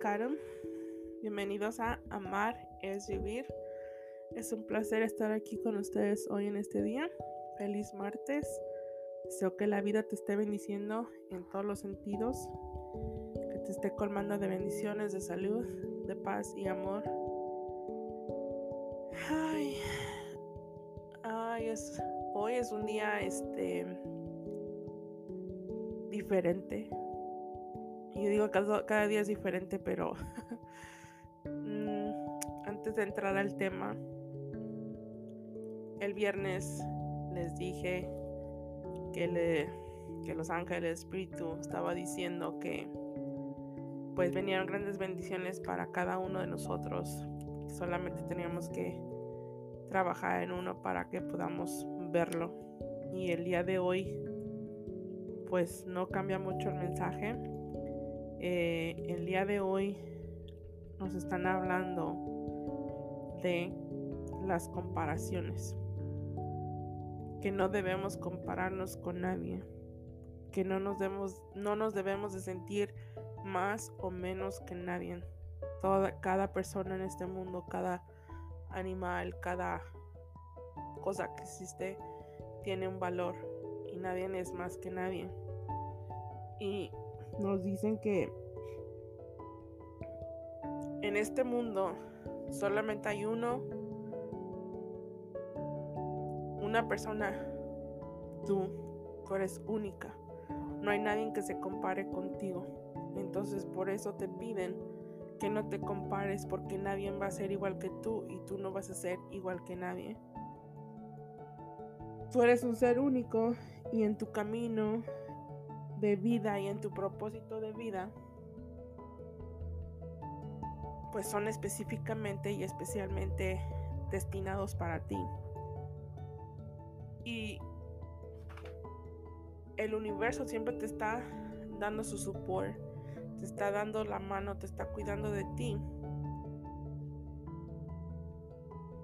Karen. Bienvenidos a Amar es Vivir. Es un placer estar aquí con ustedes hoy en este día. Feliz martes. Deseo que la vida te esté bendiciendo en todos los sentidos. Que te esté colmando de bendiciones, de salud, de paz y amor. Ay, ay es, hoy es un día este diferente yo digo cada, cada día es diferente, pero mm, antes de entrar al tema, el viernes les dije que, le, que los ángeles, espíritu, estaba diciendo que pues venían grandes bendiciones para cada uno de nosotros. Solamente teníamos que trabajar en uno para que podamos verlo. Y el día de hoy pues no cambia mucho el mensaje eh, el día de hoy nos están hablando de las comparaciones. Que no debemos compararnos con nadie. Que no nos debemos, no nos debemos de sentir más o menos que nadie. Toda, cada persona en este mundo, cada animal, cada cosa que existe tiene un valor y nadie es más que nadie. Y nos dicen que en este mundo solamente hay uno, una persona, tú, tú eres única. No hay nadie que se compare contigo. Entonces por eso te piden que no te compares porque nadie va a ser igual que tú y tú no vas a ser igual que nadie. Tú eres un ser único y en tu camino de vida y en tu propósito de vida, pues son específicamente y especialmente destinados para ti. Y el universo siempre te está dando su support, te está dando la mano, te está cuidando de ti.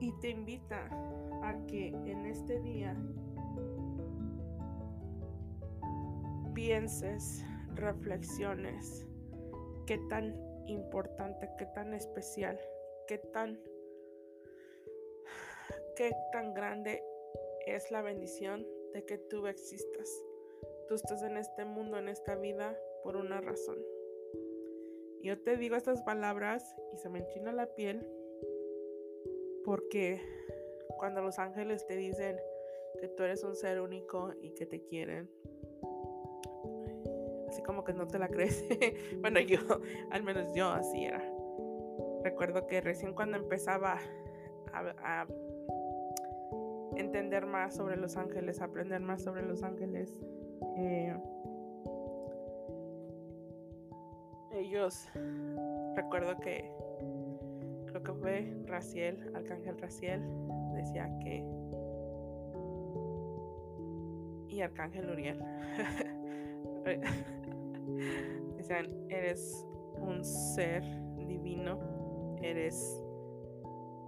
Y te invita a que en este día pienses, reflexiones, qué tan importante, qué tan especial, qué tan qué tan grande es la bendición de que tú existas. Tú estás en este mundo, en esta vida, por una razón. Yo te digo estas palabras y se me enchina la piel porque cuando los ángeles te dicen que tú eres un ser único y que te quieren, así como que no te la crees. bueno, yo, al menos yo así era. Recuerdo que recién cuando empezaba a, entender más sobre los ángeles, aprender más sobre los ángeles, eh, ellos, recuerdo que creo que fue Raciel, Arcángel Raciel, decía que y Arcángel Uriel. Decían, eres un ser divino, eres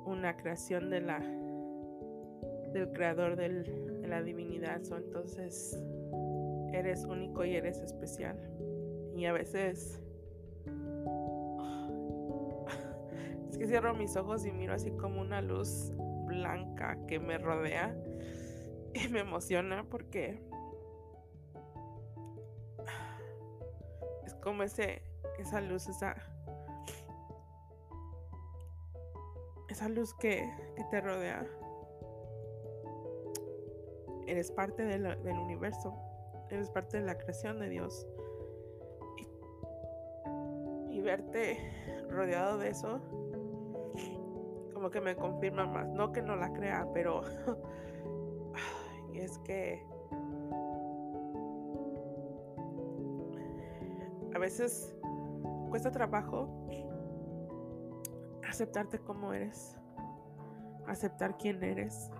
una creación de la del creador de la divinidad. entonces eres único y eres especial. Y a veces es que cierro mis ojos y miro así como una luz blanca que me rodea y me emociona porque como ese, esa luz, esa, esa luz que, te rodea. Eres parte del universo, eres parte de la creación de Dios. Y, verte rodeado de eso, como que me confirma más. No que no la crea, pero es que veces cuesta trabajo aceptarte como eres, aceptar quién eres.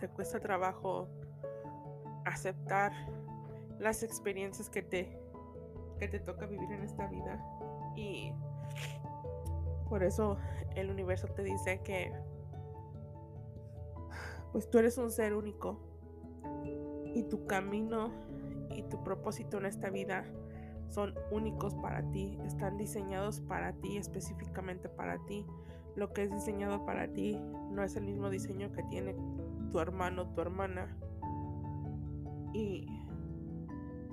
Te cuesta trabajo aceptar las experiencias que te que te toca vivir en esta vida y por eso el universo te dice que pues tú eres un ser único y tu camino y tu propósito en esta vida son únicos para ti, están diseñados para ti, específicamente para ti. Lo que es diseñado para ti no es el mismo diseño que tiene tu hermano, tu hermana. Y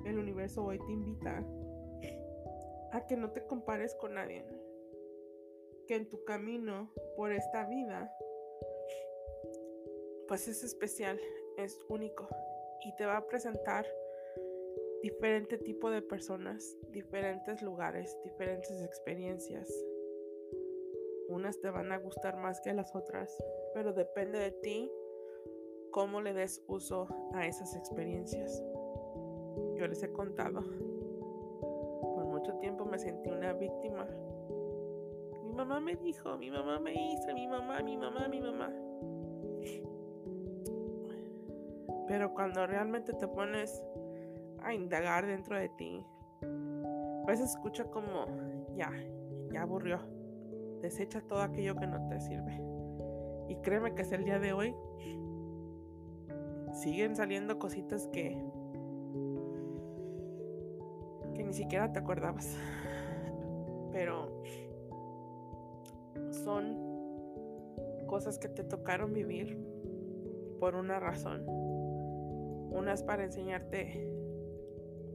el universo hoy te invita a que no te compares con nadie. Que en tu camino por esta vida, pues es especial, es único y te va a presentar diferente tipo de personas, diferentes lugares, diferentes experiencias. Unas te van a gustar más que las otras, pero depende de ti cómo le des uso a esas experiencias. Yo les he contado, por mucho tiempo me sentí una víctima. Mi mamá me dijo, mi mamá me hizo, mi mamá, mi mamá, mi mamá. Pero cuando realmente te pones a indagar dentro de ti, a veces escucha como, ya, ya aburrió. Desecha todo aquello que no te sirve. Y créeme que es el día de hoy. Siguen saliendo cositas que que ni siquiera te acordabas. Pero son cosas que te tocaron vivir por una razón. Unas para enseñarte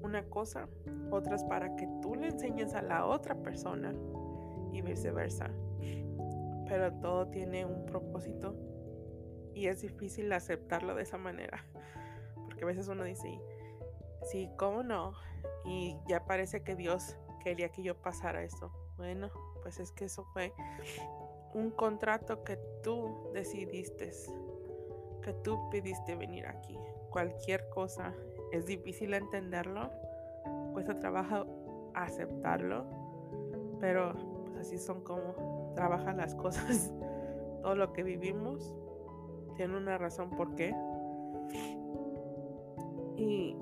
una cosa, otras para que tú le enseñes a la otra persona y viceversa. Pero todo tiene un propósito y es difícil aceptarlo de esa manera. Porque a veces uno dice, sí, ¿cómo no? Y ya parece que Dios quería que yo pasara eso. Bueno, pues es que eso fue un contrato que tú decidiste, que tú pidiste venir aquí. Cualquier cosa es difícil entenderlo, cuesta trabajo aceptarlo, pero pues así son como trabajan las cosas. Todo lo que vivimos tiene una razón por qué. Y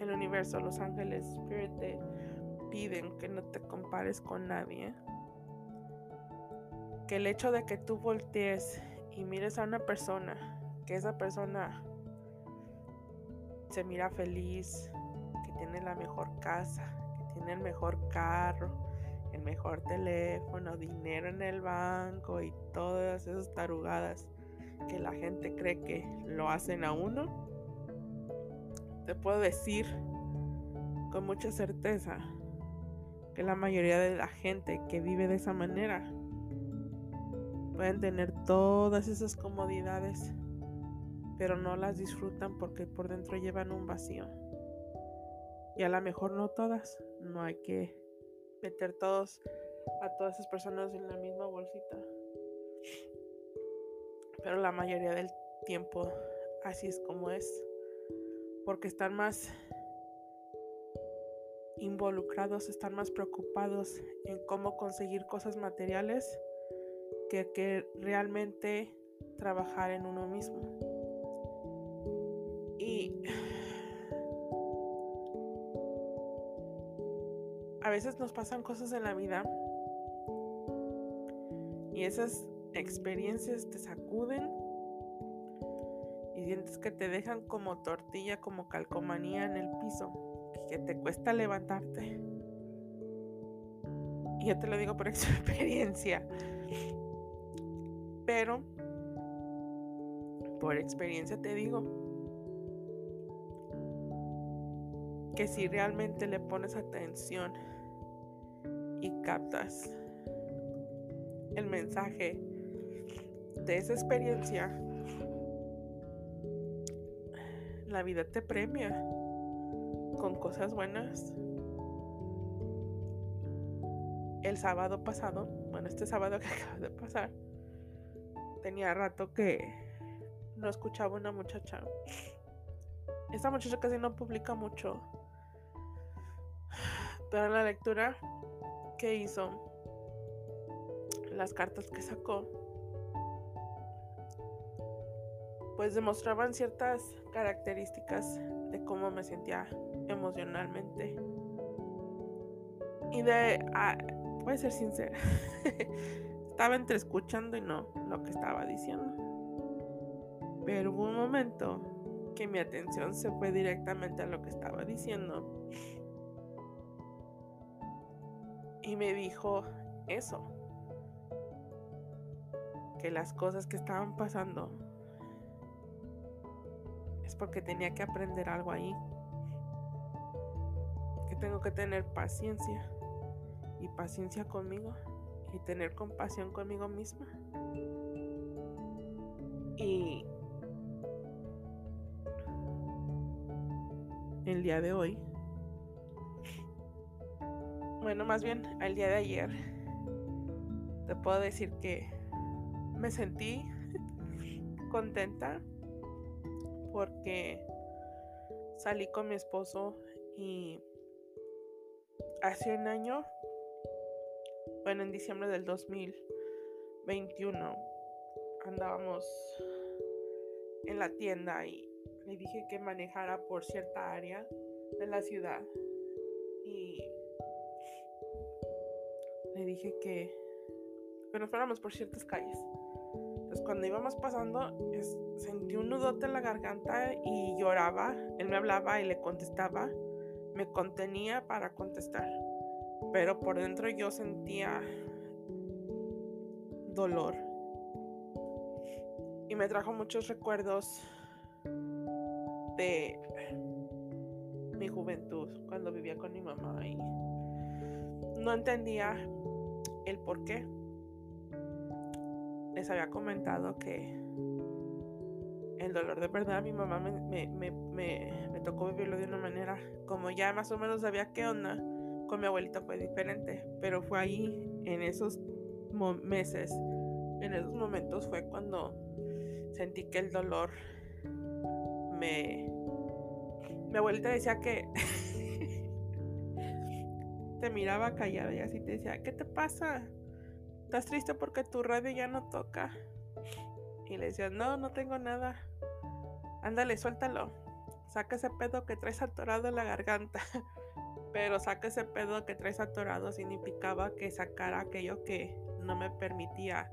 el universo, los ángeles, Spirit te piden que no te compares con nadie. Que el hecho de que tú voltees y mires a una persona, que esa persona se mira feliz, que tiene la mejor casa, que tiene el mejor carro, el mejor teléfono, dinero en el banco y todas esas tarugadas que la gente cree que lo hacen a uno, te puedo decir con mucha certeza que la mayoría de la gente que vive de esa manera pueden tener todas esas comodidades pero no las disfrutan porque por dentro llevan un vacío. Y a lo mejor no todas, no hay que meter todos a todas esas personas en la misma bolsita. Pero la mayoría del tiempo así es como es, porque están más involucrados, están más preocupados en cómo conseguir cosas materiales que que realmente trabajar en uno mismo. Veces nos pasan cosas en la vida y esas experiencias te sacuden y sientes que te dejan como tortilla, como calcomanía en el piso, que te cuesta levantarte. Y yo te lo digo por experiencia. Pero por experiencia te digo que si realmente le pones atención captas el mensaje de esa experiencia, la vida te premia con cosas buenas. El sábado pasado, bueno, este sábado que acaba de pasar, tenía rato que no escuchaba una muchacha. Esta muchacha casi no publica mucho pero la lectura que hizo, las cartas que sacó, pues demostraban ciertas características de cómo me sentía emocionalmente. Y de, ah, voy a ser sincera, estaba entre escuchando y no lo que estaba diciendo. Pero hubo un momento que mi atención se fue directamente a lo que estaba diciendo Y me dijo eso, que las cosas que estaban pasando es porque tenía que aprender algo ahí, que tengo que tener paciencia y paciencia conmigo y tener compasión conmigo misma. Y el día de hoy, bueno, más bien el día de ayer, te puedo decir que me sentí contenta porque salí con mi esposo y hace un año bueno, en diciembre del 2021 andábamos en la tienda y le dije que manejara por cierta área de la ciudad le dije que, que nos fuéramos por ciertas calles. Entonces cuando íbamos pasando sentí un nudote en la garganta y lloraba. Él me hablaba y le contestaba. Me contenía para contestar pero por dentro yo sentía dolor. Y me trajo muchos recuerdos de mi juventud, cuando vivía con mi mamá y no entendía el por qué. Les había comentado que el dolor de verdad mi mamá me, me, tocó vivirlo de una manera como ya más o menos sabía qué onda con mi abuelita fue diferente, pero fue ahí, en esos meses, en esos momentos fue cuando sentí que el dolor me... Mi abuelita decía que te miraba callada y así te decía, ¿qué te pasa? ¿Estás triste porque tu radio ya no toca? Y le decía, no, no tengo nada. Ándale, suéltalo. Saca ese pedo que traes atorado en la garganta. Pero saca ese pedo que traes atorado significaba que sacara aquello que no me permitía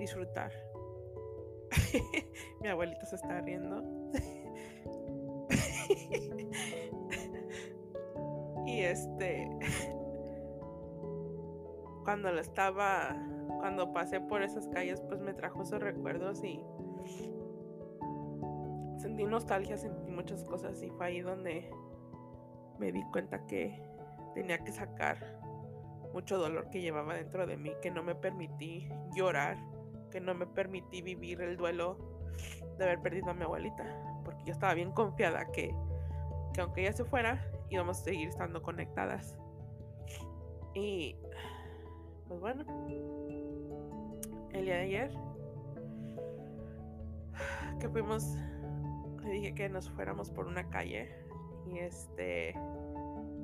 disfrutar. Mi abuelito se está riendo. y este cuando lo estaba cuando pasé por esas calles pues me trajo esos recuerdos y sentí nostalgia, sentí muchas cosas y fue ahí donde me di cuenta que tenía que sacar mucho dolor que llevaba dentro de mí, que no me permití llorar, que no me permití vivir el duelo de haber perdido a mi abuelita, porque yo estaba bien confiada que, que aunque ella se fuera, íbamos a seguir estando conectadas. Y pues bueno, el día de ayer que fuimos, le dije que nos fuéramos por una calle y este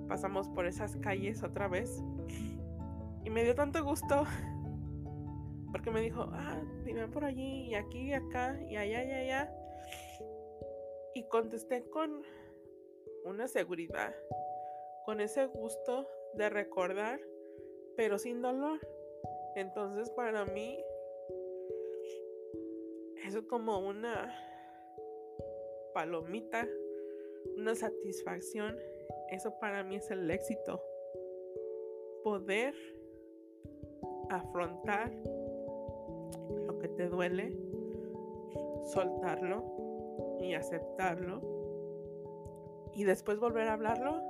pasamos por esas calles otra vez y me dio tanto gusto porque me dijo, ah, dime por allí y aquí y acá y allá y allá. Y contesté con una seguridad, con ese gusto de recordar, pero sin dolor. Entonces para mí, eso como una palomita una satisfacción. Eso para mí es el éxito. Poder afrontar lo que te duele, soltarlo y aceptarlo. Y después volver a hablarlo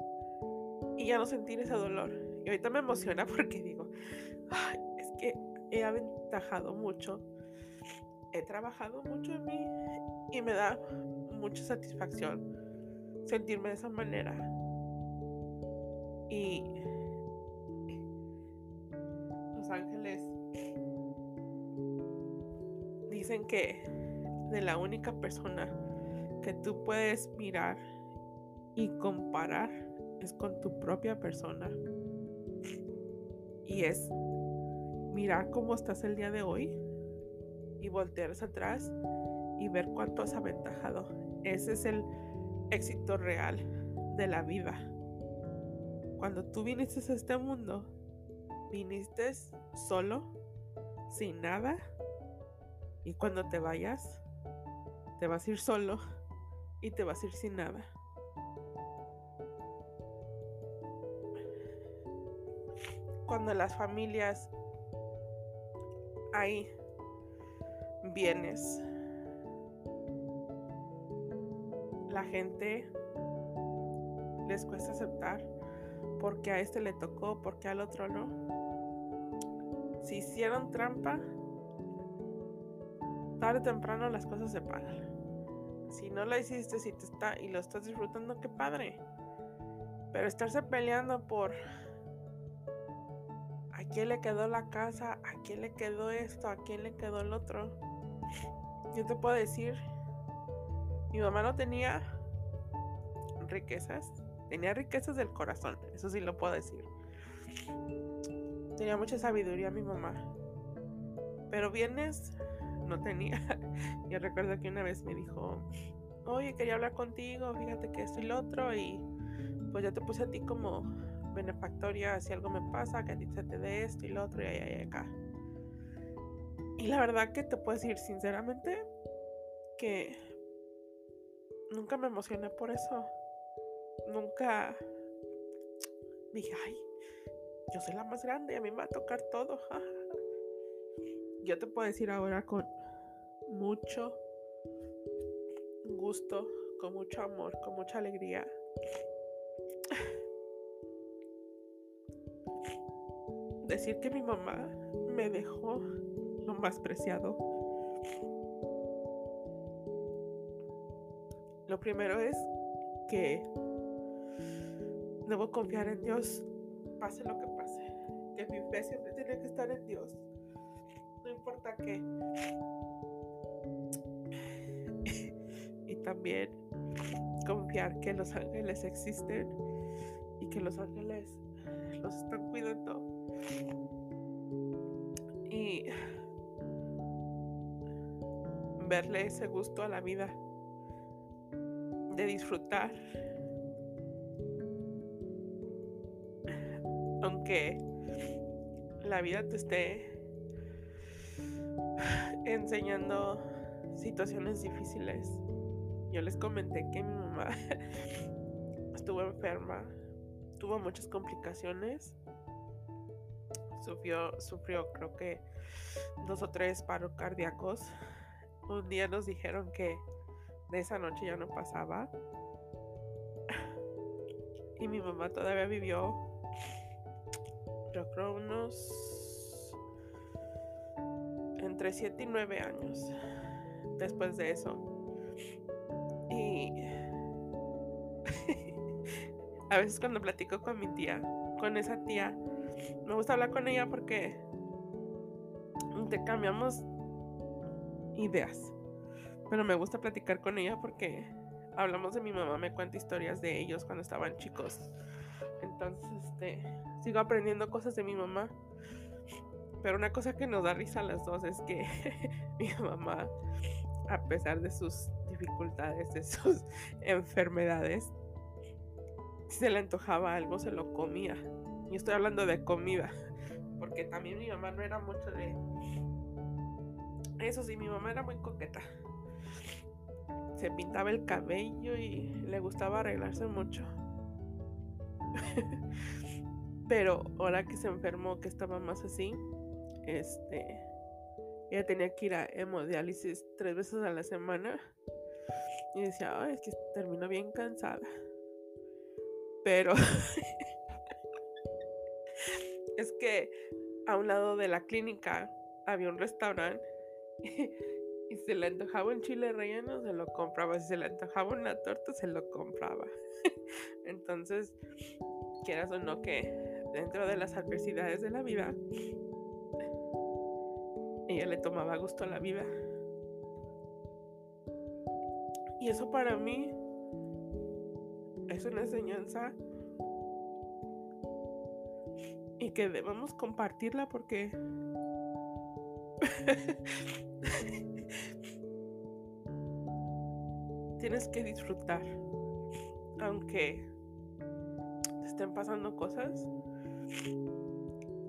y ya no sentir ese dolor. Y ahorita me emociona porque digo, es que he aventajado mucho, he trabajado mucho en mí y me da mucha satisfacción sentirme de esa manera. Y los ángeles dicen que de la única persona que tú puedes mirar y comparar es con tu propia persona. Y es mirar cómo estás el día de hoy y voltear hacia atrás y ver cuánto has aventajado. Ese es el éxito real de la vida. Cuando tú viniste a este mundo, viniste solo, sin nada, y cuando te vayas, te vas a ir solo y te vas a ir sin nada. Cuando las familias hay bienes, la gente les cuesta aceptar porque a este le tocó, porque al otro no. Si hicieron trampa, tarde o temprano las cosas se pagan. Si no la hiciste, si te está y lo estás disfrutando, qué padre. Pero estarse peleando por quién le quedó la casa, a quién le quedó esto, a quién le quedó el otro. Yo te puedo decir, mi mamá no tenía riquezas, tenía riquezas del corazón, eso sí lo puedo decir. Tenía mucha sabiduría mi mamá, pero bienes no tenía. Yo recuerdo que una vez me dijo, oye, quería hablar contigo, fíjate que esto y lo otro, y pues ya te puse a ti como benefactoria si algo me pasa, que a ti te dé esto y lo otro, y allá y acá. Y la verdad que te puedo decir sinceramente que nunca me emocioné por eso. Nunca dije, ay, yo soy la más grande, a mí me va a tocar todo. Yo te puedo decir ahora con mucho gusto, con mucho amor, con mucha alegría. Decir que mi mamá me dejó lo más preciado. Lo primero es que debo confiar en Dios, pase lo que pase. Que mi fe siempre tiene que estar en Dios. No importa qué. y también confiar que los ángeles existen y que los ángeles los están cuidando. Y verle ese gusto a la vida, de disfrutar. Aunque la vida te esté enseñando situaciones difíciles. Yo les comenté que mi mamá estuvo enferma, tuvo muchas complicaciones. Sufrió, sufrió creo que dos o tres paros cardíacos un día nos dijeron que de esa noche ya no pasaba. Y mi mamá todavía vivió, yo creo, unos entre 7 y 9 años después de eso. Y a veces cuando platico con mi tía, con esa tía, me gusta hablar con ella porque te cambiamos ideas. Pero me gusta platicar con ella porque hablamos de mi mamá, me cuenta historias de ellos cuando estaban chicos. Entonces, este, sigo aprendiendo cosas de mi mamá. Pero una cosa que nos da risa a las dos es que mi mamá, a pesar de sus dificultades, de sus enfermedades, se le antojaba algo, se lo comía. Y estoy hablando de comida, porque también mi mamá no era mucho de eso sí, mi mamá era muy coqueta. Se pintaba el cabello y le gustaba arreglarse mucho. Pero ahora que se enfermó, que estaba más así, este, ella tenía que ir a hemodiálisis tres veces a la semana. Y decía, ay, es que terminó bien cansada. Pero es que a un lado de la clínica había un restaurante y se le antojaba un chile relleno, se lo compraba. Si se le antojaba una torta, se lo compraba. Entonces, quieras o no que dentro de las adversidades de la vida, ella le tomaba gusto a la vida. Y eso para mí es una enseñanza y que debemos compartirla porque Tienes que disfrutar. Aunque te estén pasando cosas.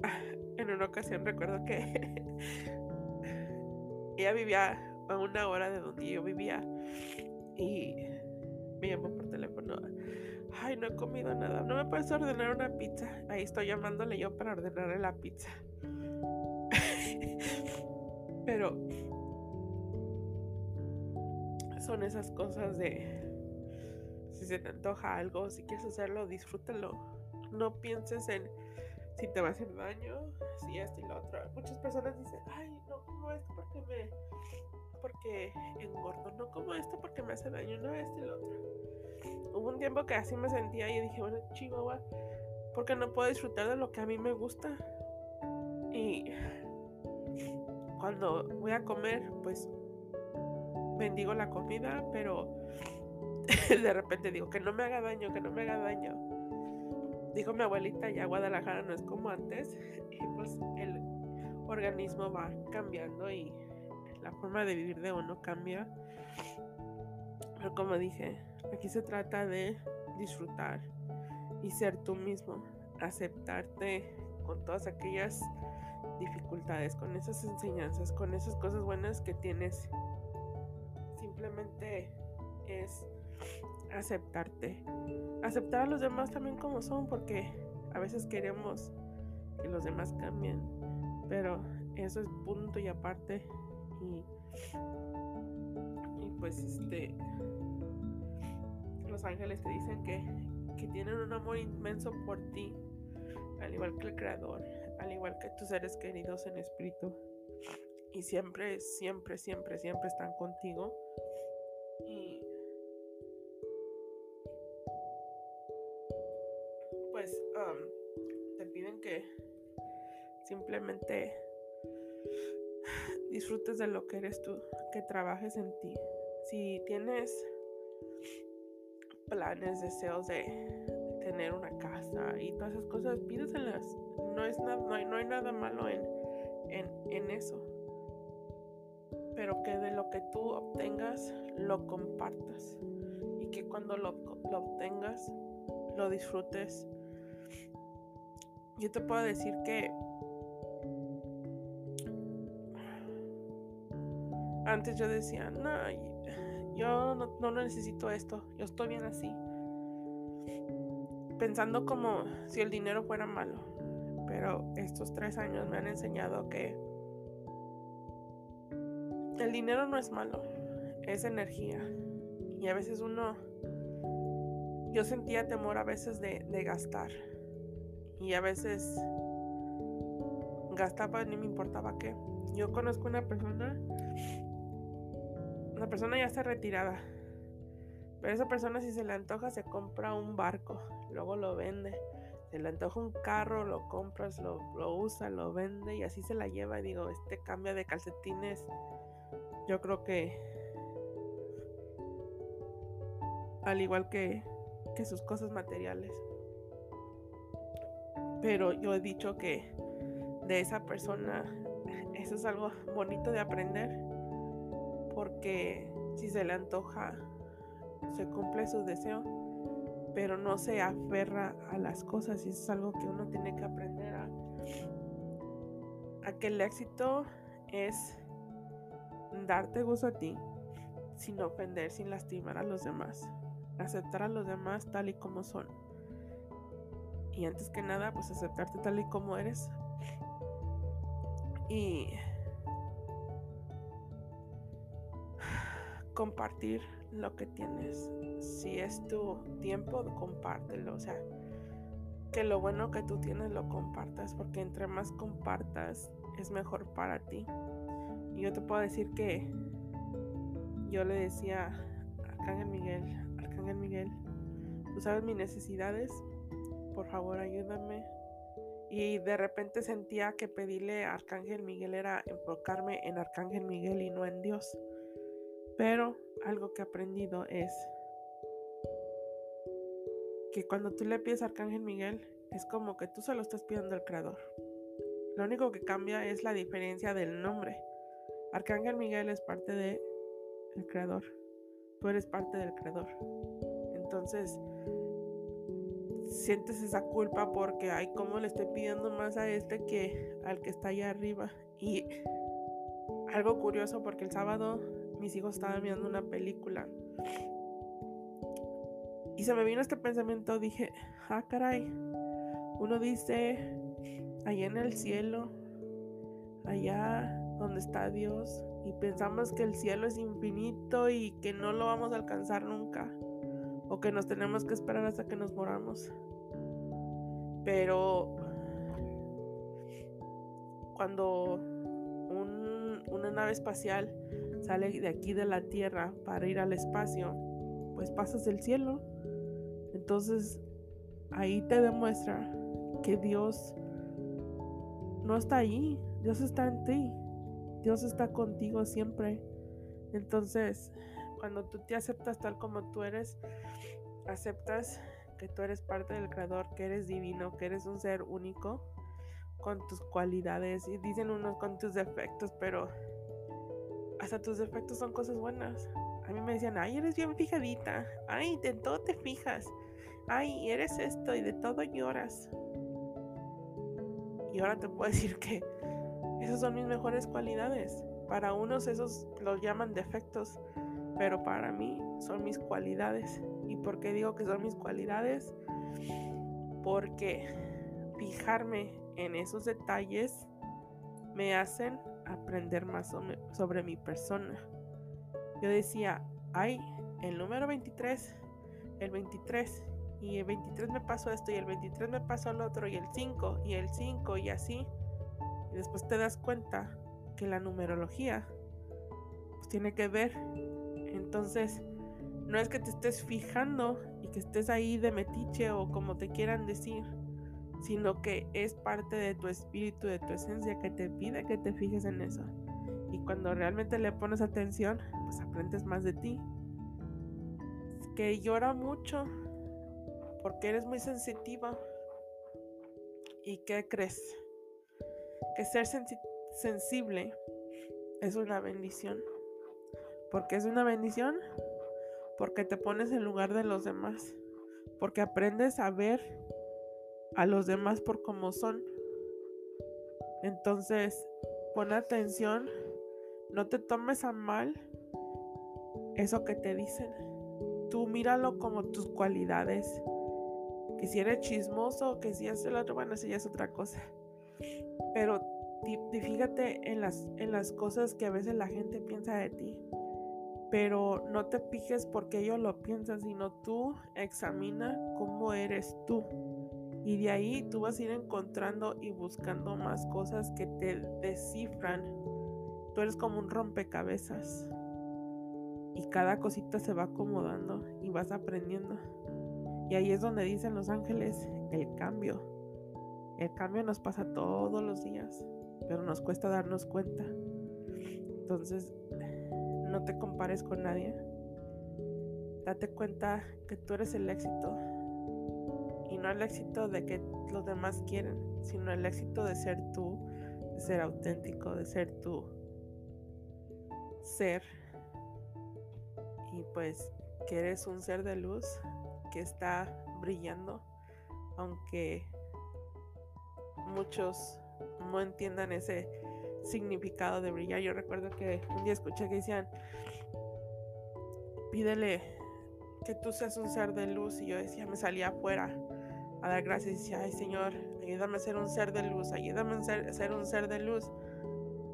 En una ocasión recuerdo que ella vivía a una hora de donde yo vivía y me llamó. Ay, no he comido nada. No me puedes ordenar una pizza. Ahí estoy llamándole yo para ordenarle la pizza. Pero son esas cosas de si se te antoja algo, si quieres hacerlo, disfrútalo. No pienses en si te va a hacer daño, si esto y lo otro. Muchas personas dicen, ay, no como esto porque me porque engordo, no como esto porque me hace daño, no esto y lo otro. Hubo un tiempo que así me sentía y dije, bueno, chihuahua, porque no puedo disfrutar de lo que a mí me gusta. Y cuando voy a comer, pues bendigo la comida, pero de repente digo que no me haga daño, que no me haga daño. Dijo mi abuelita, ya Guadalajara no es como antes, y pues el organismo va cambiando y la forma de vivir de uno cambia. Pero como dije, aquí se trata de disfrutar y ser tú mismo, aceptarte con todas aquellas dificultades, con esas enseñanzas, con esas cosas buenas que tienes. Simplemente es aceptarte. Aceptar a los demás también como son, porque a veces queremos que los demás cambien, pero eso es punto y aparte. Y, y pues este los ángeles te dicen que, que tienen un amor inmenso por ti, al igual que el creador, al igual que tus seres queridos en espíritu. Y siempre, siempre, siempre, siempre están contigo. Y pues te piden que simplemente disfrutes de lo que eres tú, que trabajes en ti. Si tienes planes, deseos de tener una casa y todas esas cosas, pídeselas. No, es no, hay, no hay nada malo en, en, eso. Pero que de lo que tú obtengas, lo compartas. Y que cuando lo, lo obtengas, lo disfrutes. Yo te puedo decir que antes yo decía, no, yo no, no, necesito esto, yo estoy bien así. Pensando como si el dinero fuera malo. Pero estos tres años me han enseñado que el dinero no es malo, es energía. Y a veces uno, yo sentía temor a veces de, de gastar. Y a veces gastaba ni me importaba qué. Yo conozco una persona la persona ya está retirada. Pero esa persona si se le antoja se compra un barco, luego lo vende. Se le antoja un carro, lo compras, lo, usa, lo vende y así se la lleva. Y digo, este cambia de calcetines. Yo creo que al igual que, que sus cosas materiales. Pero yo he dicho que de esa persona eso es algo bonito de aprender porque si se le antoja, se cumple su deseo, pero no se aferra a las cosas y es algo que uno tiene que aprender a, a que el éxito es darte gusto a ti sin ofender, sin lastimar a los demás, aceptar a los demás tal y como son. Y antes que nada, pues aceptarte tal y como eres. Y compartir lo que tienes. Si es tu tiempo, compártelo. O sea, que lo bueno que tú tienes lo compartas, porque entre más compartas es mejor para ti. Y yo te puedo decir que yo le decía a Arcángel Miguel, Arcángel Miguel, tú sabes mis necesidades, por favor ayúdame. Y de repente sentía que pedirle a Arcángel Miguel era enfocarme en Arcángel Miguel y no en Dios. Pero algo que he aprendido es que cuando tú le pides a Arcángel Miguel, es como que tú solo estás pidiendo al Creador. Lo único que cambia es la diferencia del nombre. Arcángel Miguel es parte del el Creador. Tú eres parte del Creador. Entonces, sientes esa culpa porque, ay, ¿cómo le estoy pidiendo más a este que al que está allá arriba? Y algo curioso porque el sábado mis hijos estaban viendo una película Y se me vino este pensamiento, dije, ah, caray, uno dice, allá en el cielo, allá donde está Dios, y pensamos que el cielo es infinito y que no lo vamos a alcanzar nunca, o que nos tenemos que esperar hasta que nos moramos. Pero cuando una nave espacial sale de aquí de la Tierra para ir al espacio, pues pasas el cielo. Entonces ahí te demuestra que Dios no está ahí, Dios está en ti, Dios está contigo siempre. Entonces, cuando tú te aceptas tal como tú eres, aceptas que tú eres parte del Creador, que eres divino, que eres un ser único con tus cualidades y dicen unos con tus defectos, pero hasta tus defectos son cosas buenas. A mí me decían, ay, eres bien fijadita, ay, de todo te fijas, ay, eres esto y de todo lloras. Y ahora te puedo decir que esas son mis mejores cualidades. Para unos esos los llaman defectos, pero para mí son mis cualidades. ¿Y por qué digo que son mis cualidades? Porque fijarme en esos detalles me hacen aprender más sobre mi persona. Yo decía, ay, el número 23, el 23, y el 23 me pasó esto, y el 23 me pasó el otro, y el 5, y el 5, y así. Y después te das cuenta que la numerología pues, tiene que ver. Entonces, no es que te estés fijando y que estés ahí de metiche o como te quieran decir sino que es parte de tu espíritu, de tu esencia que te pide que te fijes en eso. Y cuando realmente le pones atención, pues aprendes más de ti. Que llora mucho porque eres muy sensitiva. ¿Y qué crees? Que ser sensible es una bendición. porque es una bendición? Porque te pones en lugar de los demás. Porque aprendes a ver a los demás por como son. Entonces, pon atención, no te tomes a mal eso que te dicen. Tú míralo como tus cualidades. Que si eres chismoso, que si haces el otro, bueno, eso ya es otra cosa. Pero fíjate en las, en las cosas que a veces la gente piensa de ti. Pero no te piques porque ellos lo piensan, sino tú examina cómo eres tú. Y de ahí tú vas a ir encontrando y buscando más cosas que te descifran. Tú eres como un rompecabezas. Y cada cosita se va acomodando y vas aprendiendo. Y ahí es donde dicen los ángeles el cambio. El cambio nos pasa todos los días, pero nos cuesta darnos cuenta. Entonces, no te compares con nadie. Date cuenta que tú eres el éxito no el éxito de que los demás quieren, sino el éxito de ser tú, de ser auténtico, de ser tú. Ser. Y pues que eres un ser de luz que está brillando, aunque muchos no entiendan ese significado de brillar. Yo recuerdo que un día escuché que decían, pídele que tú seas un ser de luz y yo decía, me salía afuera a dar gracias y decía, ay Señor, ayúdame a ser un ser de luz, ayúdame a ser, un ser de luz.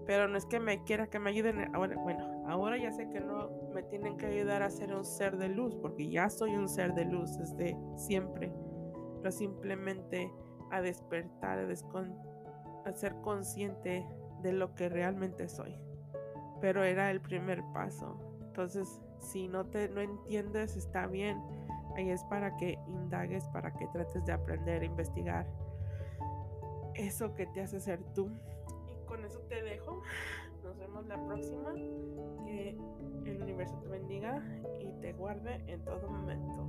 Pero no es que me quiera que me ayuden. Ahora, bueno, ahora ya sé que no me tienen que ayudar a ser un ser de luz, porque ya soy un ser de luz desde siempre. Pero simplemente a despertar, a, a ser consciente de lo que realmente soy. Pero era el primer paso. Entonces, si no te no entiendes, está bien Ahí es para que indagues, para que trates de aprender, investigar eso que te hace ser tú. Y con eso te dejo. Nos vemos la próxima. Que el universo te bendiga y te guarde en todo momento.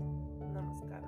Namaskar.